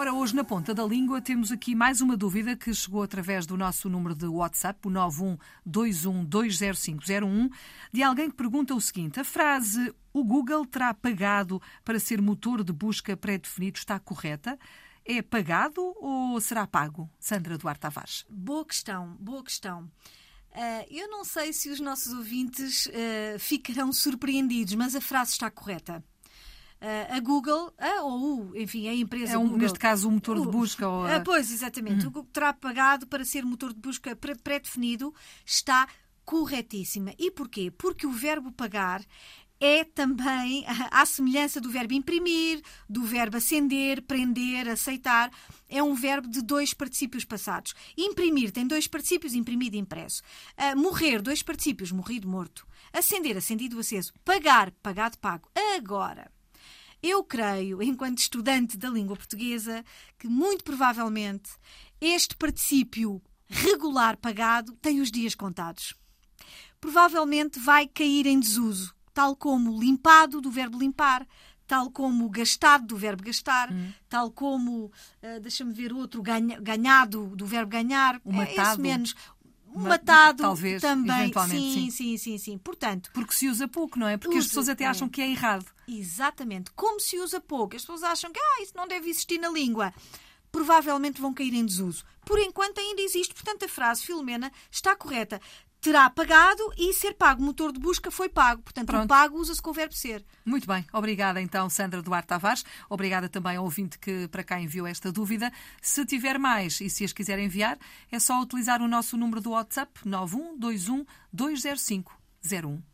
Ora, hoje na ponta da língua temos aqui mais uma dúvida que chegou através do nosso número de WhatsApp, o 912120501, de alguém que pergunta o seguinte: a frase o Google terá pagado para ser motor de busca pré-definido está correta? É pagado ou será pago? Sandra Duarte Tavares. Boa questão, boa questão. Uh, eu não sei se os nossos ouvintes uh, ficarão surpreendidos, mas a frase está correta. Uh, a Google, a, ou enfim, a empresa. É um, Google, neste caso o motor de busca. Ou a... pois, exatamente. Uhum. O Google terá pagado para ser motor de busca pré-definido, está corretíssima. E porquê? Porque o verbo pagar é também à semelhança do verbo imprimir, do verbo acender, prender, aceitar. É um verbo de dois particípios passados. Imprimir tem dois particípios, imprimido e impresso. Uh, morrer, dois particípios, morrido, morto. Acender, acendido, aceso. Pagar, pagado, pago. Agora, eu creio, enquanto estudante da língua portuguesa, que muito provavelmente este particípio regular pagado tem os dias contados. Provavelmente vai cair em desuso tal como limpado do verbo limpar, tal como gastado do verbo gastar, hum. tal como, uh, deixa-me ver outro, ganha, ganhado do verbo ganhar, o matado. É menos. Matado talvez, também. Sim, sim, sim, sim, sim. Portanto, porque se usa pouco, não é? Porque usa, as pessoas até acham que é errado. Exatamente. Como se usa pouco, as pessoas acham que ah, isso não deve existir na língua. Provavelmente vão cair em desuso. Por enquanto ainda existe, portanto a frase Filomena está correta terá pagado e ser pago. O motor de busca foi pago. Portanto, Pronto. o pago usa-se com o verbo ser. Muito bem. Obrigada, então, Sandra Duarte Tavares. Obrigada também ao ouvinte que para cá enviou esta dúvida. Se tiver mais e se as quiser enviar, é só utilizar o nosso número do WhatsApp 9121 205 01.